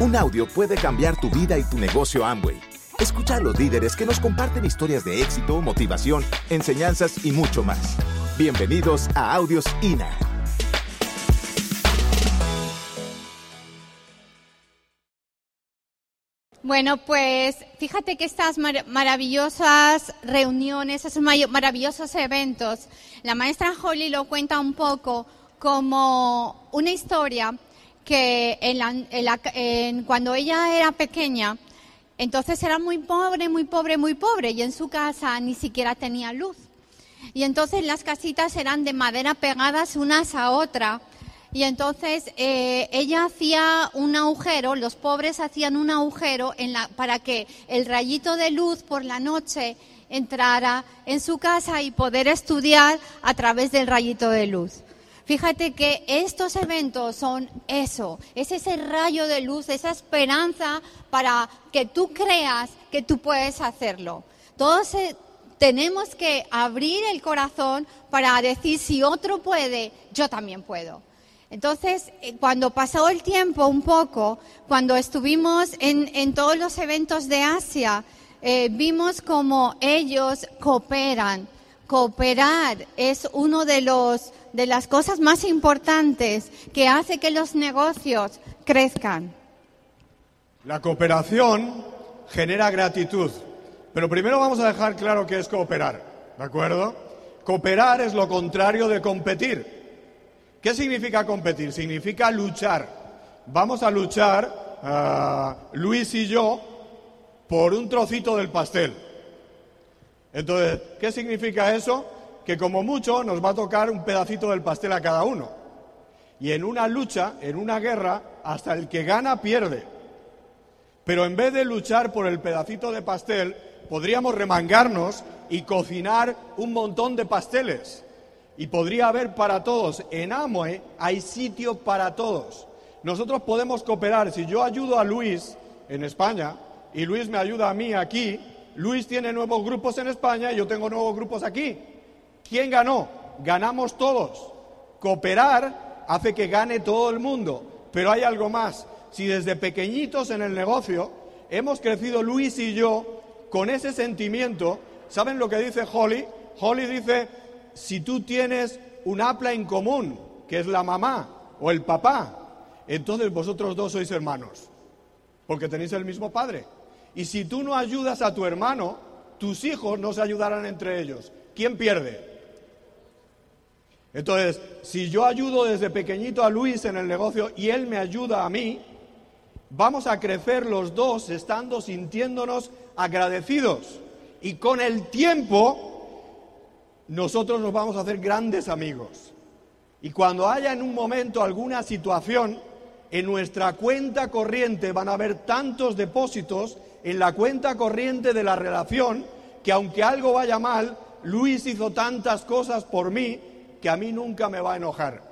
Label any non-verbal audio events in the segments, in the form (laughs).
Un audio puede cambiar tu vida y tu negocio Amway. Escucha a los líderes que nos comparten historias de éxito, motivación, enseñanzas y mucho más. Bienvenidos a Audios INA. Bueno, pues fíjate que estas mar- maravillosas reuniones, esos maravillosos eventos, la maestra Holly lo cuenta un poco como una historia que en la- cuando ella era pequeña, entonces era muy pobre, muy pobre, muy pobre y en su casa ni siquiera tenía luz. Y entonces las casitas eran de madera pegadas unas a otra. Y entonces eh, ella hacía un agujero, los pobres hacían un agujero para que el rayito de luz por la noche entrara en su casa y poder estudiar a través del rayito de luz. Fíjate que estos eventos son eso, es ese rayo de luz, esa esperanza para que tú creas que tú puedes hacerlo. Todos eh, tenemos que abrir el corazón para decir si otro puede, yo también puedo. Entonces, eh, cuando pasó el tiempo un poco, cuando estuvimos en, en todos los eventos de Asia, eh, vimos como ellos cooperan. Cooperar es uno de los de las cosas más importantes que hace que los negocios crezcan. La cooperación genera gratitud. Pero primero vamos a dejar claro qué es cooperar, ¿de acuerdo? Cooperar es lo contrario de competir. ¿Qué significa competir? Significa luchar. Vamos a luchar, ah, Luis y yo, por un trocito del pastel. Entonces, ¿qué significa eso? Que como mucho nos va a tocar un pedacito del pastel a cada uno. Y en una lucha, en una guerra, hasta el que gana pierde. Pero en vez de luchar por el pedacito de pastel, podríamos remangarnos y cocinar un montón de pasteles. Y podría haber para todos. En Amway hay sitio para todos. Nosotros podemos cooperar. Si yo ayudo a Luis en España y Luis me ayuda a mí aquí, Luis tiene nuevos grupos en España yo tengo nuevos grupos aquí. ¿Quién ganó? Ganamos todos. Cooperar hace que gane todo el mundo. Pero hay algo más. Si desde pequeñitos en el negocio hemos crecido Luis y yo con ese sentimiento, ¿saben lo que dice Holly? Holly dice, si tú tienes un apla en común, que es la mamá o el papá, entonces vosotros dos sois hermanos, porque tenéis el mismo padre. Y si tú no ayudas a tu hermano, tus hijos no se ayudarán entre ellos. ¿Quién pierde? Entonces, si yo ayudo desde pequeñito a Luis en el negocio y él me ayuda a mí, vamos a crecer los dos estando sintiéndonos agradecidos. Y con el tiempo, nosotros nos vamos a hacer grandes amigos. Y cuando haya en un momento alguna situación, en nuestra cuenta corriente van a haber tantos depósitos en la cuenta corriente de la relación que aunque algo vaya mal, Luis hizo tantas cosas por mí que a mí nunca me va a enojar,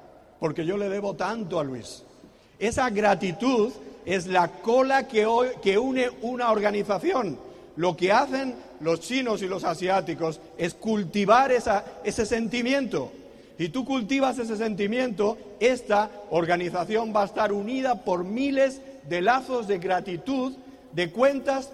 porque yo le debo tanto a Luis. Esa gratitud es la cola que, une una organización. Lo que hacen los chinos y los asiáticos es cultivar esa- ese sentimiento. Si tú cultivas ese sentimiento, esta organización va a estar unida por miles de lazos de gratitud, de cuentas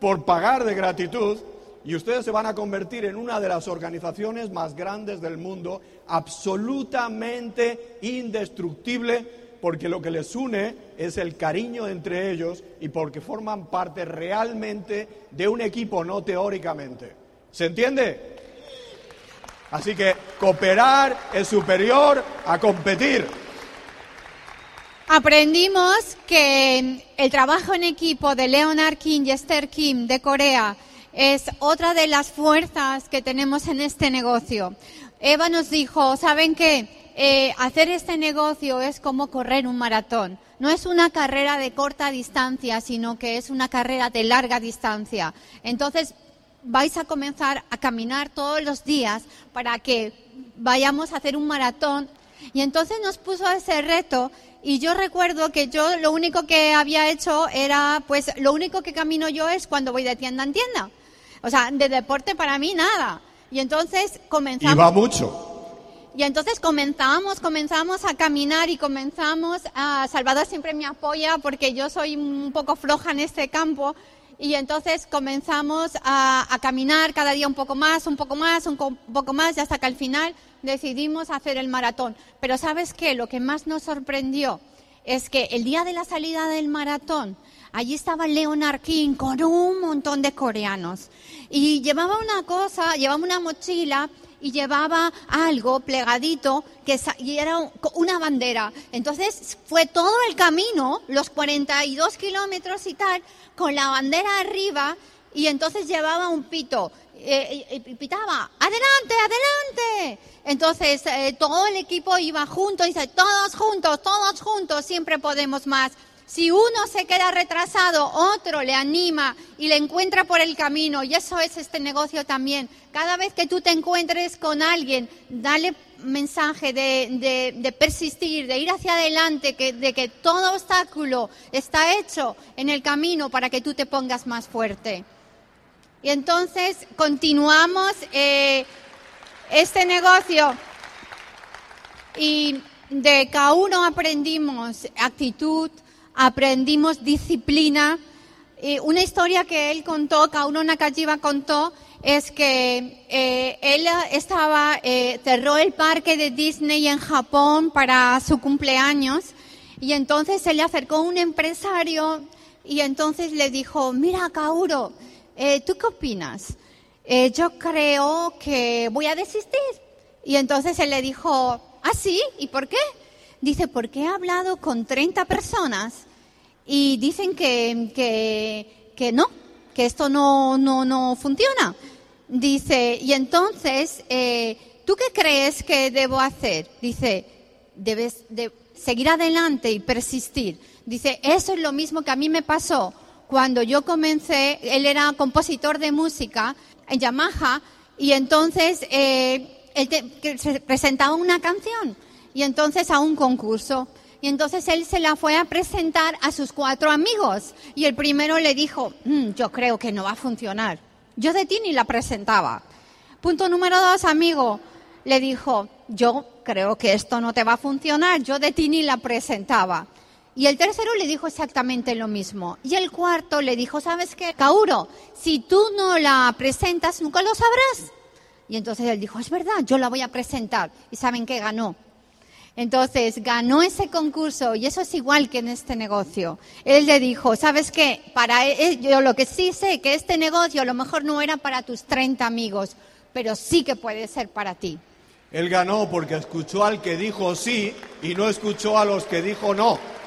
por pagar de gratitud, y ustedes se van a convertir en una de las organizaciones más grandes del mundo, absolutamente indestructible, porque lo que les une es el cariño entre ellos y porque forman parte realmente de un equipo, no teóricamente. ¿Se entiende? Así que cooperar es superior a competir. Aprendimos que el trabajo en equipo de Leonard Kim y Esther Kim de Corea es otra de las fuerzas que tenemos en este negocio. Eva nos dijo, ¿saben qué? Eh, hacer este negocio es como correr un maratón. No es una carrera de corta distancia, sino que es una carrera de larga distancia. Entonces, vais a comenzar a caminar todos los días para que vayamos a hacer un maratón. Y entonces nos puso ese reto y yo recuerdo que yo lo único que había hecho era, pues lo único que camino yo es cuando voy de tienda en tienda. O sea, de deporte para mí nada. Y entonces Y comenzamos. va mucho. Y entonces comenzamos, comenzamos a caminar y comenzamos a... Salvador siempre me apoya porque yo soy un poco floja en este campo. Y entonces comenzamos a, a caminar cada día un poco más, un poco más, un co- poco más, y hasta que al final decidimos hacer el maratón. Pero ¿sabes qué? Lo que más nos sorprendió es que el día de la salida del maratón, allí estaba Leonard King con un montón de coreanos. Y llevaba una cosa, llevaba una mochila y llevaba algo plegadito que y era un- una bandera. Entonces fue todo el camino, los 42 kilómetros y tal, con la bandera arriba y entonces llevaba un pito. Eh, pitaba, adelante, adelante. Entonces eh, todo el equipo iba junto y dice, todos juntos, todos juntos, siempre podemos más. Si uno se queda retrasado, otro le anima y le encuentra por el camino. Y eso es este negocio también. Cada vez que tú te encuentres con alguien, dale mensaje de, de- de persistir, de ir hacia adelante, que, de que todo obstáculo está hecho en el camino para que tú te pongas más fuerte. Y entonces continuamos eh, este negocio y de cada uno aprendimos actitud, aprendimos disciplina. Y una historia que él contó, Kauno Nakajiba contó, es que eh, él estaba, eh, cerró el parque de Disney en Japón para su cumpleaños y entonces se le acercó un empresario y entonces le dijo, mira Kauro, eh, ¿tú qué opinas? Eh, yo creo que voy a desistir. Y entonces él le dijo, ¿ah, sí? ¿Y por qué? Dice, porque he hablado con 30 personas y dicen que, que, que no, que esto no, no, no funciona. Dice, y entonces, eh, ¿tú qué crees que debo hacer? Dice, debes de seguir adelante y persistir. Dice, eso es lo mismo que a mí me pasó cuando yo comencé, él era compositor de música en Yamaha y entonces eh, él te- presentaba una canción y entonces a un concurso. Y entonces él se la fue a presentar a sus cuatro amigos y el primero le dijo, "Mm, yo creo que no va a funcionar. Yo de ti ni la presentaba. Punto número dos, amigo, le dijo, yo creo que esto no te va a funcionar, yo de ti ni la presentaba. Y el tercero le dijo exactamente lo mismo. Y el cuarto le dijo, ¿sabes qué? Kauro, si tú no la presentas, nunca lo sabrás. Y entonces él dijo, es verdad, yo la voy a presentar. ¿Y saben qué ganó? Entonces ganó ese concurso y eso es igual que en este negocio. Él le dijo, ¿sabes qué? Para e- yo lo que sí sé que este negocio a lo mejor no era para tus 30 amigos, pero sí que puede ser para ti. Él ganó porque escuchó al que dijo sí y no escuchó a los que dijo no.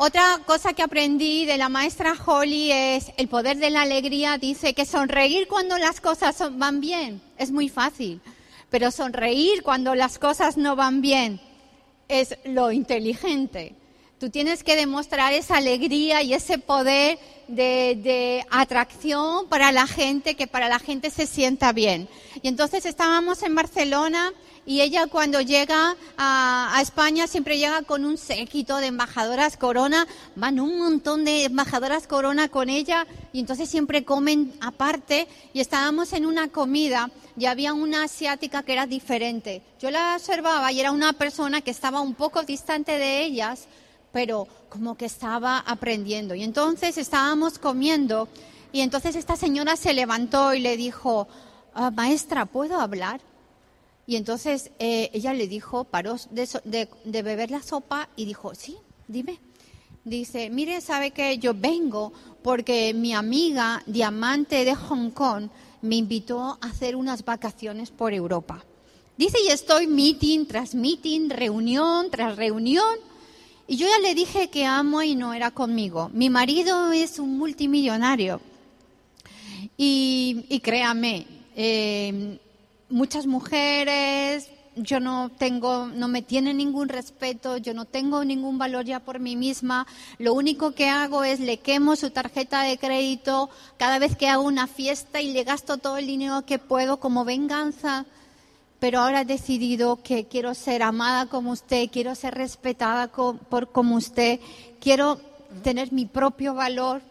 Otra cosa que aprendí de la maestra Holly es el poder de la alegría. Dice que sonreír cuando las cosas van bien es muy fácil, pero sonreír cuando las cosas no van bien es lo inteligente. Tú tienes que demostrar esa alegría y ese poder de, atracción para la gente, que para la gente se sienta bien. Y entonces estábamos en Barcelona y ella cuando llega a, a España siempre llega con un séquito de embajadoras corona, van un montón de embajadoras corona con ella y entonces siempre comen aparte y estábamos en una comida y había una asiática que era diferente. Yo la observaba y era una persona que estaba un poco distante de ellas, pero como que estaba aprendiendo. Y entonces estábamos comiendo y entonces esta señora se levantó y le dijo, "Ah, maestra, ¿puedo hablar? Y entonces eh, ella le dijo, paró de, de beber la sopa y dijo, sí, dime. Dice, mire, sabe que yo vengo porque mi amiga diamante de Hong Kong me invitó a hacer unas vacaciones por Europa. Dice, y estoy meeting tras meeting, reunión tras reunión. Y yo ya le dije que amo y no era conmigo. Mi marido es un multimillonario. Y, y créame, eh, muchas mujeres, yo no tengo, no me tienen ningún respeto, yo no tengo ningún valor ya por mí misma. Lo único que hago es le quemo su tarjeta de crédito cada vez que hago una fiesta y le gasto todo el dinero que puedo como venganza. Pero ahora he decidido que quiero ser amada como usted, quiero ser respetada por como usted, quiero tener mi propio valor,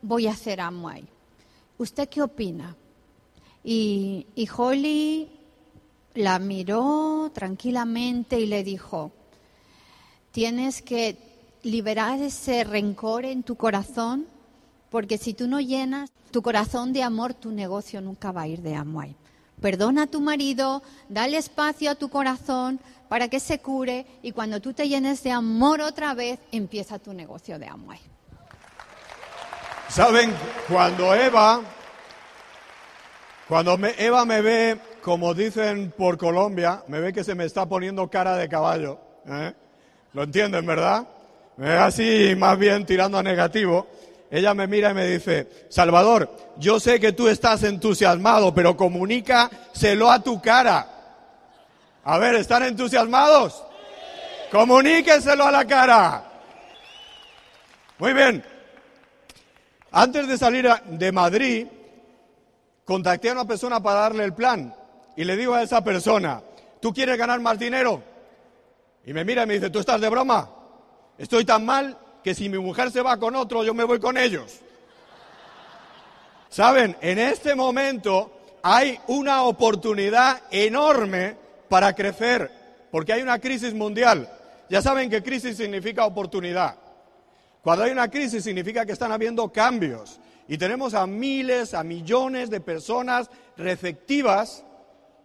voy a hacer Amway. ¿Usted qué opina? Y, y Holly la miró tranquilamente y le dijo, tienes que liberar ese rencor en tu corazón, porque si tú no llenas tu corazón de amor, tu negocio nunca va a ir de Amway. Perdona a tu marido, dale espacio a tu corazón para que se cure y cuando tú te llenes de amor otra vez, empieza tu negocio de Amway. Saben, cuando Eva, cuando Eva me ve, como dicen por Colombia, me ve que se me está poniendo cara de caballo. ¿eh? ¿Lo entienden, verdad? Me ve así, más bien tirando a negativo. Ella me mira y me dice, Salvador, yo sé que tú estás entusiasmado, pero comunícaselo a tu cara. A ver, ¿están entusiasmados? Comuníqueselo a la cara. Muy bien. Antes de salir de Madrid, contacté a una persona para darle el plan y le digo a esa persona, ¿tú quieres ganar más dinero? Y me mira y me dice, ¿tú estás de broma? Estoy tan mal que si mi mujer se va con otro, yo me voy con ellos. Saben, en este momento hay una oportunidad enorme para crecer, porque hay una crisis mundial. Ya saben que crisis significa oportunidad. Cuando hay una crisis significa que están habiendo cambios y tenemos a miles, a millones de personas receptivas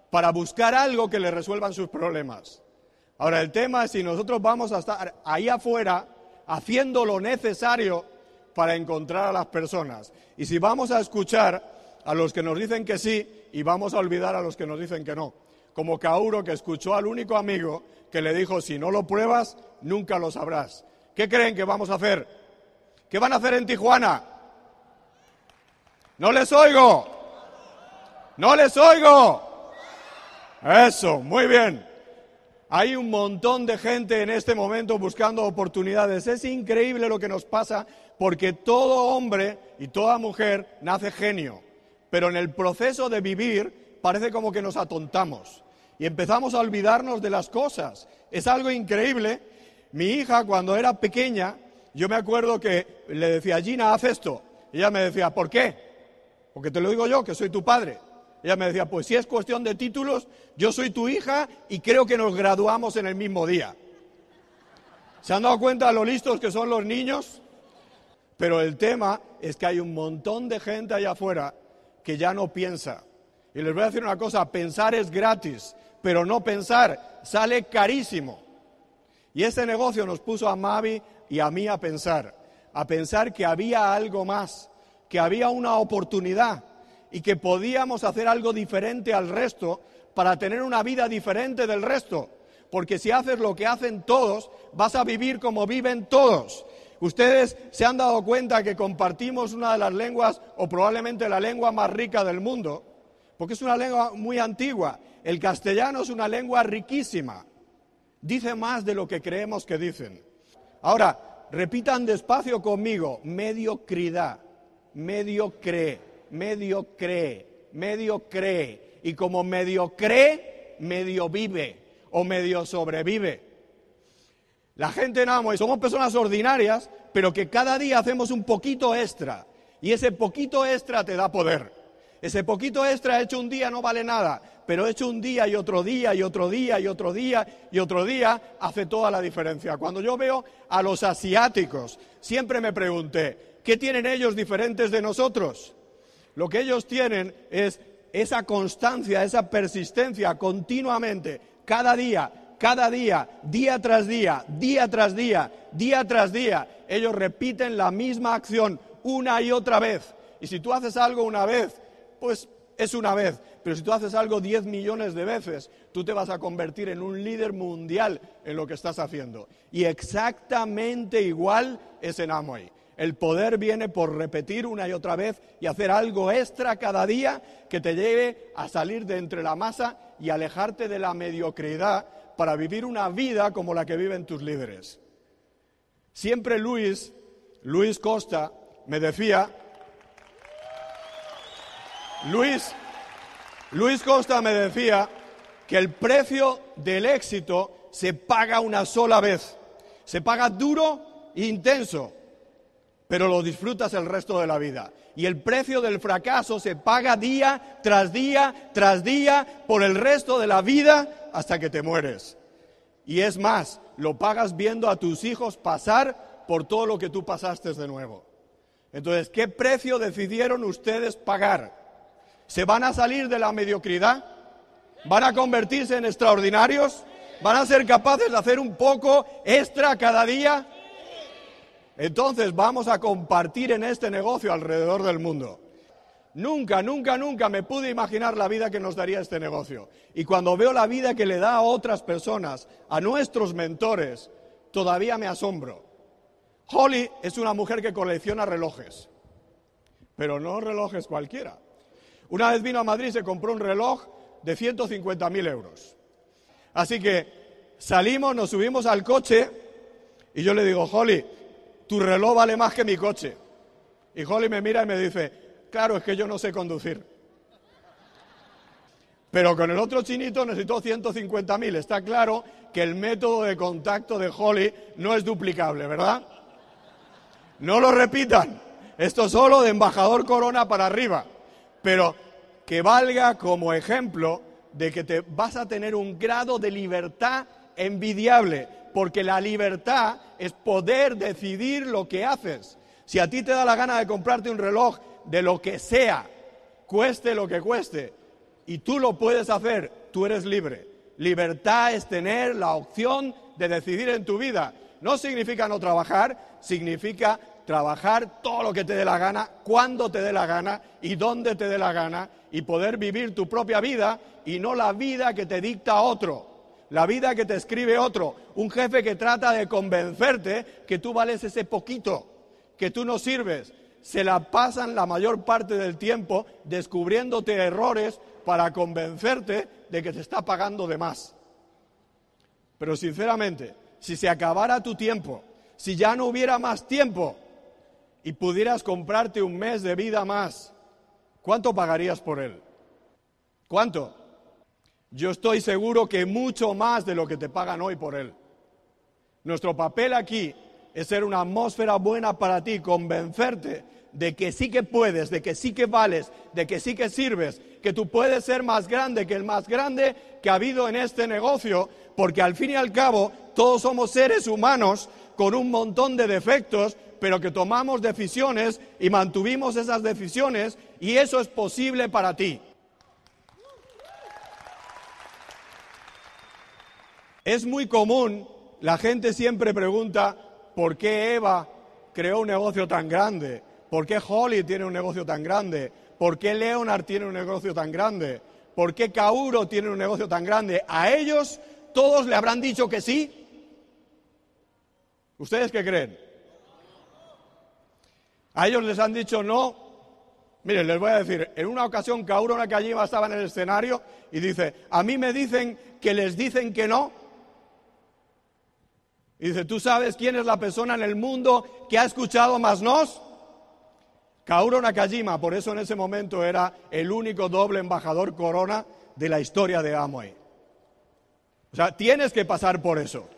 para buscar algo que les resuelvan sus problemas. Ahora, el tema es si nosotros vamos a estar ahí afuera haciendo lo necesario para encontrar a las personas. Y si vamos a escuchar a los que nos dicen que sí y vamos a olvidar a los que nos dicen que no. Como Kauro que escuchó al único amigo que le dijo, si no lo pruebas, nunca lo sabrás. ¿Qué creen que vamos a hacer? ¿Qué van a hacer en Tijuana? No les oigo. No les oigo. Eso, muy bien. Hay un montón de gente en este momento buscando oportunidades. Es increíble lo que nos pasa porque todo hombre y toda mujer nace genio. Pero en el proceso de vivir parece como que nos atontamos y empezamos a olvidarnos de las cosas. Es algo increíble. Mi hija cuando era pequeña, yo me acuerdo que le decía, Gina, haz esto. Y ella me decía, ¿por qué? Porque te lo digo yo, que soy tu padre. Ella me decía, pues si es cuestión de títulos, yo soy tu hija y creo que nos graduamos en el mismo día. ¿Se han dado cuenta de lo listos que son los niños? Pero el tema es que hay un montón de gente allá afuera que ya no piensa. Y les voy a decir una cosa, pensar es gratis, pero no pensar sale carísimo. Y ese negocio nos puso a Mavi y a mí a pensar, a pensar que había algo más, que había una oportunidad y que podíamos hacer algo diferente al resto para tener una vida diferente del resto. Porque si haces lo que hacen todos, vas a vivir como viven todos. Ustedes se han dado cuenta que compartimos una de las lenguas, o probablemente la lengua más rica del mundo, porque es una lengua muy antigua. El castellano es una lengua riquísima. Dice más de lo que creemos que dicen. Ahora, repitan despacio conmigo, mediocridad, mediocre medio cree, medio cree. Y como medio cree, medio vive o medio sobrevive. La gente en y somos personas ordinarias, pero que cada día hacemos un poquito extra. Y ese poquito extra te da poder. Ese poquito extra hecho un día no vale nada, pero hecho un día y otro día y otro día y otro día y otro día hace toda la diferencia. Cuando yo veo a los asiáticos, siempre me pregunté, ¿qué tienen ellos diferentes de nosotros? Lo que ellos tienen es esa constancia, esa persistencia continuamente, cada día, cada día, día tras día, día tras día, día tras día. Ellos repiten la misma acción una y otra vez. Y si tú haces algo una vez, pues es una vez. Pero si tú haces algo diez millones de veces, tú te vas a convertir en un líder mundial en lo que estás haciendo. Y exactamente igual es en Amway. El poder viene por repetir una y otra vez y hacer algo extra cada día que te lleve a salir de entre la masa y alejarte de la mediocridad para vivir una vida como la que viven tus líderes. Siempre Luis, Luis Costa, me decía, Luis, Luis Costa me decía que el precio del éxito se paga una sola vez. Se paga duro e intenso pero lo disfrutas el resto de la vida. Y el precio del fracaso se paga día tras día tras día por el resto de la vida hasta que te mueres. Y es más, lo pagas viendo a tus hijos pasar por todo lo que tú pasaste de nuevo. Entonces, ¿qué precio decidieron ustedes pagar? ¿Se van a salir de la mediocridad? ¿Van a convertirse en extraordinarios? ¿Van a ser capaces de hacer un poco extra cada día? Entonces vamos a compartir en este negocio alrededor del mundo. Nunca, nunca, nunca me pude imaginar la vida que nos daría este negocio. Y cuando veo la vida que le da a otras personas, a nuestros mentores, todavía me asombro. Holly es una mujer que colecciona relojes, pero no relojes cualquiera. Una vez vino a Madrid y se compró un reloj de 150.000 euros. Así que salimos, nos subimos al coche y yo le digo, Holly, tu reloj vale más que mi coche. Y Holly me mira y me dice, claro, es que yo no sé conducir. Pero con el otro chinito necesitó 150.000. Está claro que el método de contacto de Holly no es duplicable, ¿verdad? No lo repitan. Esto solo de embajador Corona para arriba. Pero que valga como ejemplo de que te vas a tener un grado de libertad envidiable porque la libertad es poder decidir lo que haces. Si a ti te da la gana de comprarte un reloj de lo que sea, cueste lo que cueste, y tú lo puedes hacer, tú eres libre. Libertad es tener la opción de decidir en tu vida. No significa no trabajar, significa trabajar todo lo que te dé la gana, cuando te dé la gana y dónde te dé la gana, y poder vivir tu propia vida y no la vida que te dicta otro la vida que te escribe otro, un jefe que trata de convencerte que tú vales ese poquito, que tú no sirves. Se la pasan la mayor parte del tiempo descubriéndote errores para convencerte de que te está pagando de más. Pero sinceramente, si se acabara tu tiempo, si ya no hubiera más tiempo y pudieras comprarte un mes de vida más, ¿cuánto pagarías por él? ¿Cuánto? Yo estoy seguro que mucho más de lo que te pagan hoy por él. Nuestro papel aquí es ser una atmósfera buena para ti, convencerte de que sí que puedes, de que sí que vales, de que sí que sirves, que tú puedes ser más grande que el más grande que ha habido en este negocio, porque al fin y al cabo todos somos seres humanos con un montón de defectos, pero que tomamos decisiones y mantuvimos esas decisiones y eso es posible para ti. Es muy común, la gente siempre pregunta, ¿por qué Eva creó un negocio tan grande? ¿Por qué Holly tiene un negocio tan grande? ¿Por qué Leonard tiene un negocio tan grande? ¿Por qué Kauro tiene un negocio tan grande? ¿A ellos todos le habrán dicho que sí? ¿Ustedes qué creen? A ellos les han dicho no. Miren, les voy a decir, en una ocasión Kauro Nakajima estaba en el escenario y dice, a mí me dicen que les dicen que no y dice, ¿tú sabes quién es la persona en el mundo que ha escuchado más nos? Kauro Nakajima, por eso en ese momento era el único doble embajador corona de la historia de Amway. O sea, tienes que pasar por eso.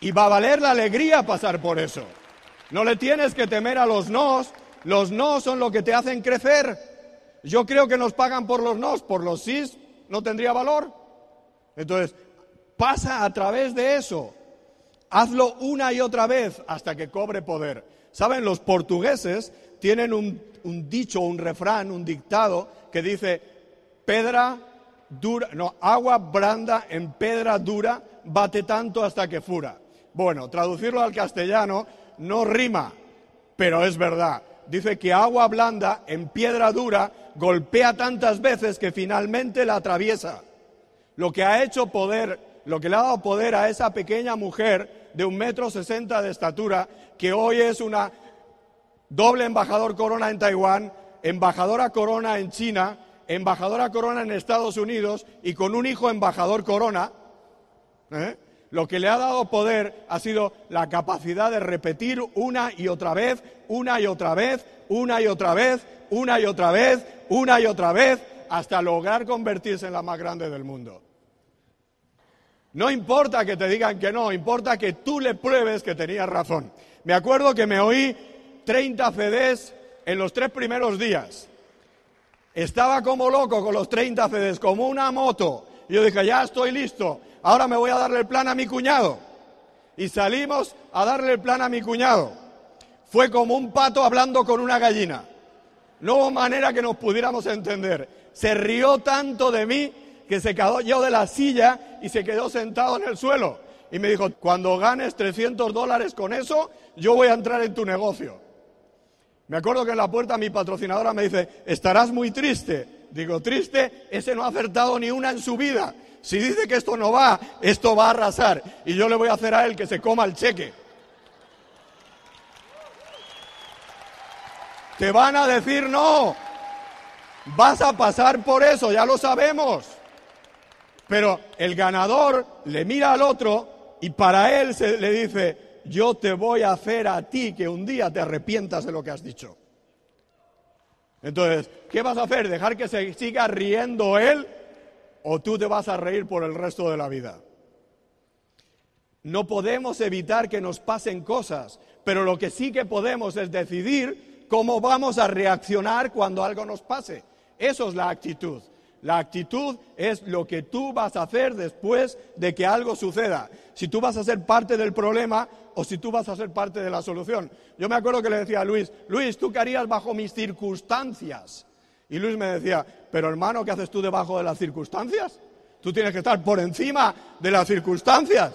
Y va a valer la alegría pasar por eso. No le tienes que temer a los nos. Los nos son lo que te hacen crecer. Yo creo que nos pagan por los nos, por los sís no tendría valor. Entonces, pasa a través de eso. Hazlo una y otra vez hasta que cobre poder. Saben, los portugueses tienen un, dicho, un refrán, un dictado que dice, pedra dura, no, agua branda en pedra dura, bate tanto hasta que fura. Bueno, traducirlo al castellano no rima, pero es verdad. Dice que agua blanda en piedra dura golpea tantas veces que finalmente la atraviesa. Lo que ha hecho poder, lo que le ha dado poder a esa pequeña mujer de un metro sesenta de estatura, que hoy es una doble embajador corona en Taiwán, embajadora corona en China, embajadora corona en Estados Unidos y con un hijo embajador corona, ¿eh? lo que le ha dado poder ha sido la capacidad de repetir una y otra vez, una y otra vez, una y otra vez, una y otra vez, una y otra vez, hasta lograr convertirse en la más grande del mundo. No importa que te digan que no, importa que tú le pruebes que tenías razón. Me acuerdo que me oí 30 CDs en los tres primeros días. Estaba como loco con los 30 CDs, como una moto. Y yo dije, ya estoy listo, ahora me voy a darle el plan a mi cuñado. Y salimos a darle el plan a mi cuñado. Fue como un pato hablando con una gallina. No hubo manera que nos pudiéramos entender. Se rió tanto de mí que se cayó de la silla y se quedó sentado en el suelo. Y me dijo, cuando ganes 300 dólares con eso, yo voy a entrar en tu negocio. Me acuerdo que en la puerta mi patrocinadora me dice, estarás muy triste. Digo, triste, ese no ha acertado ni una en su vida. Si dice que esto no va, esto va a arrasar. Y yo le voy a hacer a él que se coma el cheque. Te van a decir no. Vas a pasar por eso, ya lo sabemos. Pero el ganador le mira al otro y para él se le dice, yo te voy a hacer a ti que un día te arrepientas de lo que has dicho. Entonces, ¿qué vas a hacer? ¿Dejar que se siga riendo él o tú te vas a reír por el resto de la vida? No podemos evitar que nos pasen cosas, pero lo que sí que podemos es decidir cómo vamos a reaccionar cuando algo nos pase. Eso es la actitud. La actitud es lo que tú vas a hacer después de que algo suceda. Si tú vas a ser parte del problema o si tú vas a ser parte de la solución. Yo me acuerdo que le decía a Luis, Luis, ¿tú qué harías bajo mis circunstancias? Y Luis me decía, pero hermano, ¿qué haces tú debajo de las circunstancias? Tú tienes que estar por encima de las circunstancias.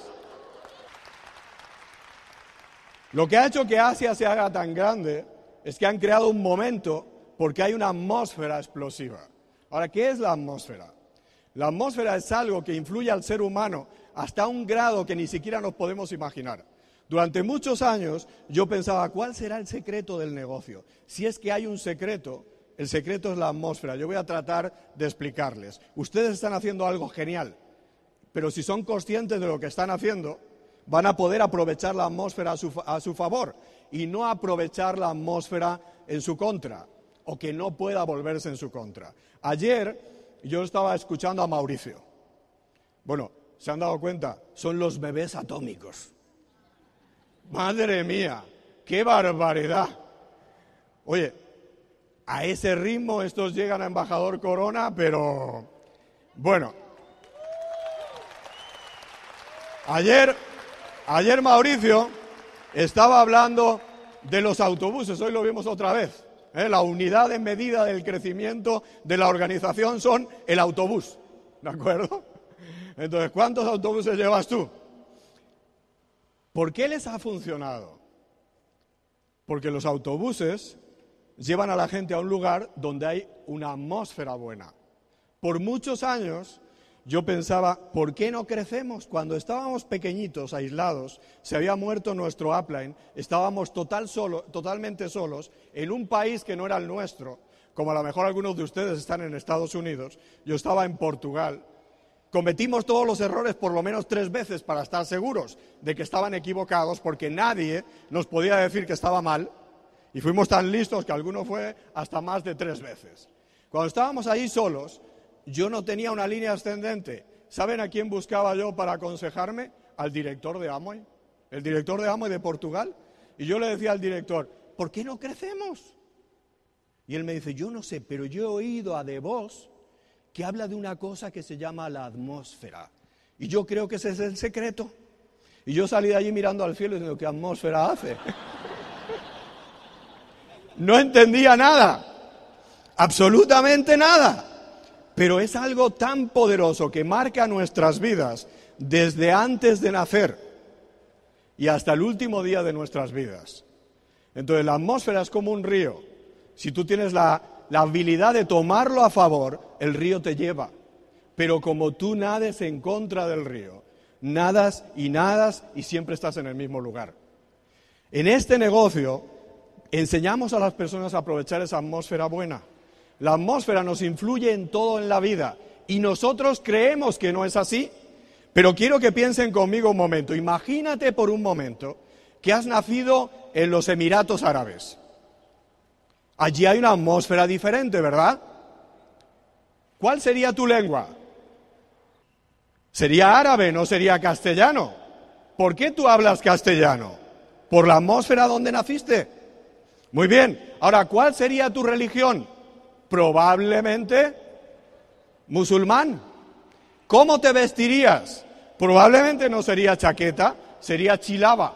Lo que ha hecho que Asia se haga tan grande es que han creado un momento porque hay una atmósfera explosiva. Ahora, ¿qué es la atmósfera? La atmósfera es algo que influye al ser humano hasta un grado que ni siquiera nos podemos imaginar. Durante muchos años yo pensaba, ¿cuál será el secreto del negocio? Si es que hay un secreto, el secreto es la atmósfera. Yo voy a tratar de explicarles. Ustedes están haciendo algo genial, pero si son conscientes de lo que están haciendo, van a poder aprovechar la atmósfera a su, a su favor y no aprovechar la atmósfera en su contra o que no pueda volverse en su contra. Ayer yo estaba escuchando a Mauricio. Bueno, ¿se han dado cuenta? Son los bebés atómicos. Madre mía, qué barbaridad. Oye, a ese ritmo estos llegan a embajador Corona, pero bueno. Ayer, ayer Mauricio estaba hablando de los autobuses, hoy lo vimos otra vez. ¿Eh? La unidad de medida del crecimiento de la organización son el autobús. ¿De acuerdo? Entonces, ¿cuántos autobuses llevas tú? ¿Por qué les ha funcionado? Porque los autobuses llevan a la gente a un lugar donde hay una atmósfera buena. Por muchos años yo pensaba, ¿por qué no crecemos? Cuando estábamos pequeñitos, aislados, se había muerto nuestro upline, estábamos total solo, totalmente solos en un país que no era el nuestro, como a lo mejor algunos de ustedes están en Estados Unidos, yo estaba en Portugal. Cometimos todos los errores por lo menos tres veces para estar seguros de que estaban equivocados, porque nadie nos podía decir que estaba mal, y fuimos tan listos que alguno fue hasta más de tres veces. Cuando estábamos ahí solos, yo no tenía una línea ascendente. ¿Saben a quién buscaba yo para aconsejarme? Al director de Amway, el director de Amway de Portugal. Y yo le decía al director, ¿por qué no crecemos? Y él me dice, yo no sé, pero yo he oído a De Vos que habla de una cosa que se llama la atmósfera. Y yo creo que ese es el secreto. Y yo salí de allí mirando al cielo y diciendo, ¿qué atmósfera hace? (laughs) no entendía nada, absolutamente nada. Pero es algo tan poderoso que marca nuestras vidas desde antes de nacer y hasta el último día de nuestras vidas. Entonces la atmósfera es como un río. Si tú tienes la, habilidad de tomarlo a favor, el río te lleva. Pero como tú nades en contra del río, nadas y nadas y siempre estás en el mismo lugar. En este negocio enseñamos a las personas a aprovechar esa atmósfera buena. La atmósfera nos influye en todo en la vida y nosotros creemos que no es así. Pero quiero que piensen conmigo un momento. Imagínate por un momento que has nacido en los Emiratos Árabes. Allí hay una atmósfera diferente, ¿verdad? ¿Cuál sería tu lengua? Sería árabe, no sería castellano. ¿Por qué tú hablas castellano? ¿Por la atmósfera donde naciste? Muy bien. Ahora, ¿cuál sería tu religión? Probablemente musulmán. ¿Cómo te vestirías? Probablemente no sería chaqueta, sería chilaba.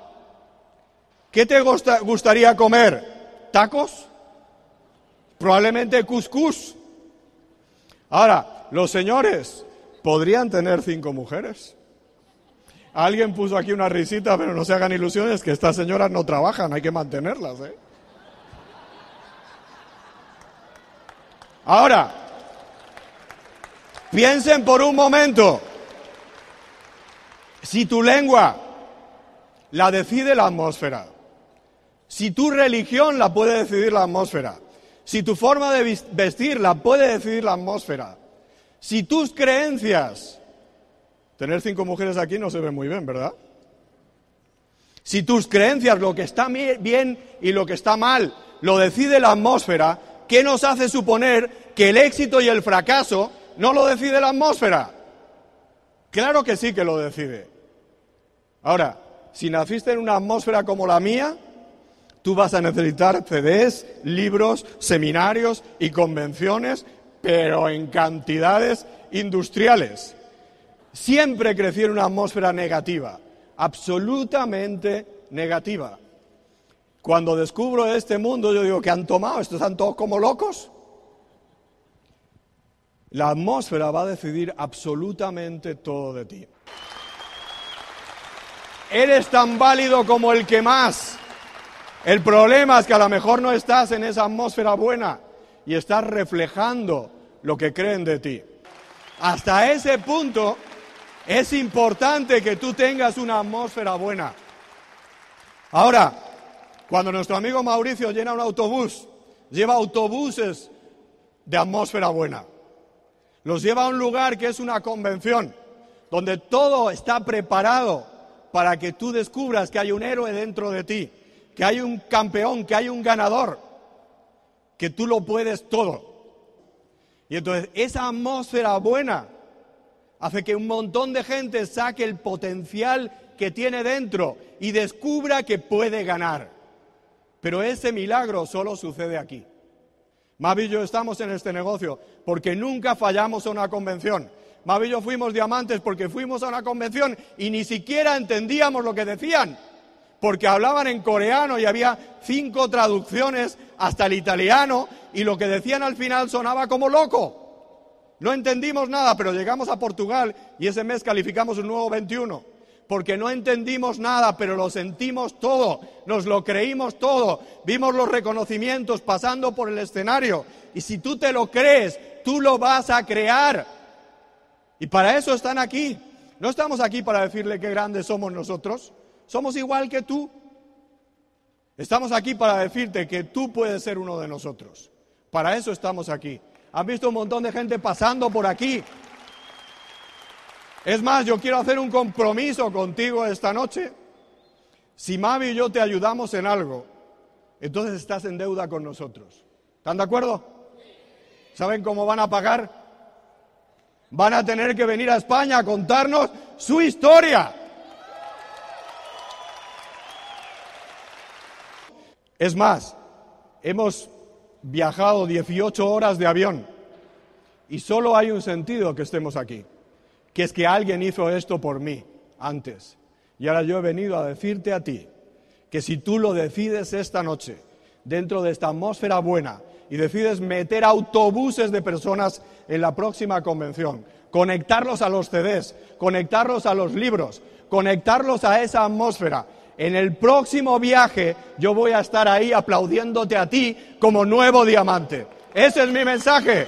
¿Qué te gustaría comer? ¿Tacos? Probablemente cuscús. Ahora, los señores podrían tener cinco mujeres. Alguien puso aquí una risita, pero no se hagan ilusiones que estas señoras no trabajan, hay que mantenerlas. ¿eh? Ahora, piensen por un momento, si tu lengua la decide la atmósfera, si tu religión la puede decidir la atmósfera, si tu forma de vestir la puede decidir la atmósfera, si tus creencias, tener cinco mujeres aquí no se ve muy bien, ¿verdad? Si tus creencias, lo que está bien y lo que está mal, lo decide la atmósfera, ¿qué nos hace suponer que el éxito y el fracaso no lo decide la atmósfera? Claro que sí que lo decide. Ahora, si naciste en una atmósfera como la mía, tú vas a necesitar CDs, libros, seminarios y convenciones pero en cantidades industriales. Siempre creció en una atmósfera negativa, absolutamente negativa. Cuando descubro este mundo, yo digo, ¿qué han tomado? ¿Estos están todos como locos? La atmósfera va a decidir absolutamente todo de ti. Eres tan válido como el que más. El problema es que a lo mejor no estás en esa atmósfera buena y estás reflejando lo que creen de ti. Hasta ese punto es importante que tú tengas una atmósfera buena. Ahora, cuando nuestro amigo Mauricio llena un autobús, lleva autobuses de atmósfera buena. Los lleva a un lugar que es una convención, donde todo está preparado para que tú descubras que hay un héroe dentro de ti, que hay un campeón, que hay un ganador que tú lo puedes todo. Y entonces esa atmósfera buena hace que un montón de gente saque el potencial que tiene dentro y descubra que puede ganar. Pero ese milagro solo sucede aquí. Mavi y yo estamos en este negocio porque nunca fallamos a una convención. Mavi y yo fuimos diamantes porque fuimos a una convención y ni siquiera entendíamos lo que decían porque hablaban en coreano y había cinco traducciones hasta el italiano y lo que decían al final sonaba como loco. No entendimos nada, pero llegamos a Portugal y ese mes calificamos un nuevo 21, porque no entendimos nada, pero lo sentimos todo, nos lo creímos todo, vimos los reconocimientos pasando por el escenario y si tú te lo crees, tú lo vas a crear. Y para eso están aquí. No estamos aquí para decirle qué grandes somos nosotros somos igual que tú. Estamos aquí para decirte que tú puedes ser uno de nosotros. Para eso estamos aquí. Han visto un montón de gente pasando por aquí. Es más, yo quiero hacer un compromiso contigo esta noche. Si Mavi y yo te ayudamos en algo, entonces estás en deuda con nosotros. ¿Están de acuerdo? ¿Saben cómo van a pagar? Van a tener que venir a España a contarnos su historia. Es más, hemos viajado 18 horas de avión y solo hay un sentido que estemos aquí, que es que alguien hizo esto por mí antes. Y ahora yo he venido a decirte a ti que si tú lo decides esta noche, dentro de esta atmósfera buena, y decides meter autobuses de personas en la próxima convención, conectarlos a los CDs, conectarlos a los libros, conectarlos a esa atmósfera en el próximo viaje yo voy a estar ahí aplaudiéndote a ti como nuevo diamante. Ese es mi mensaje.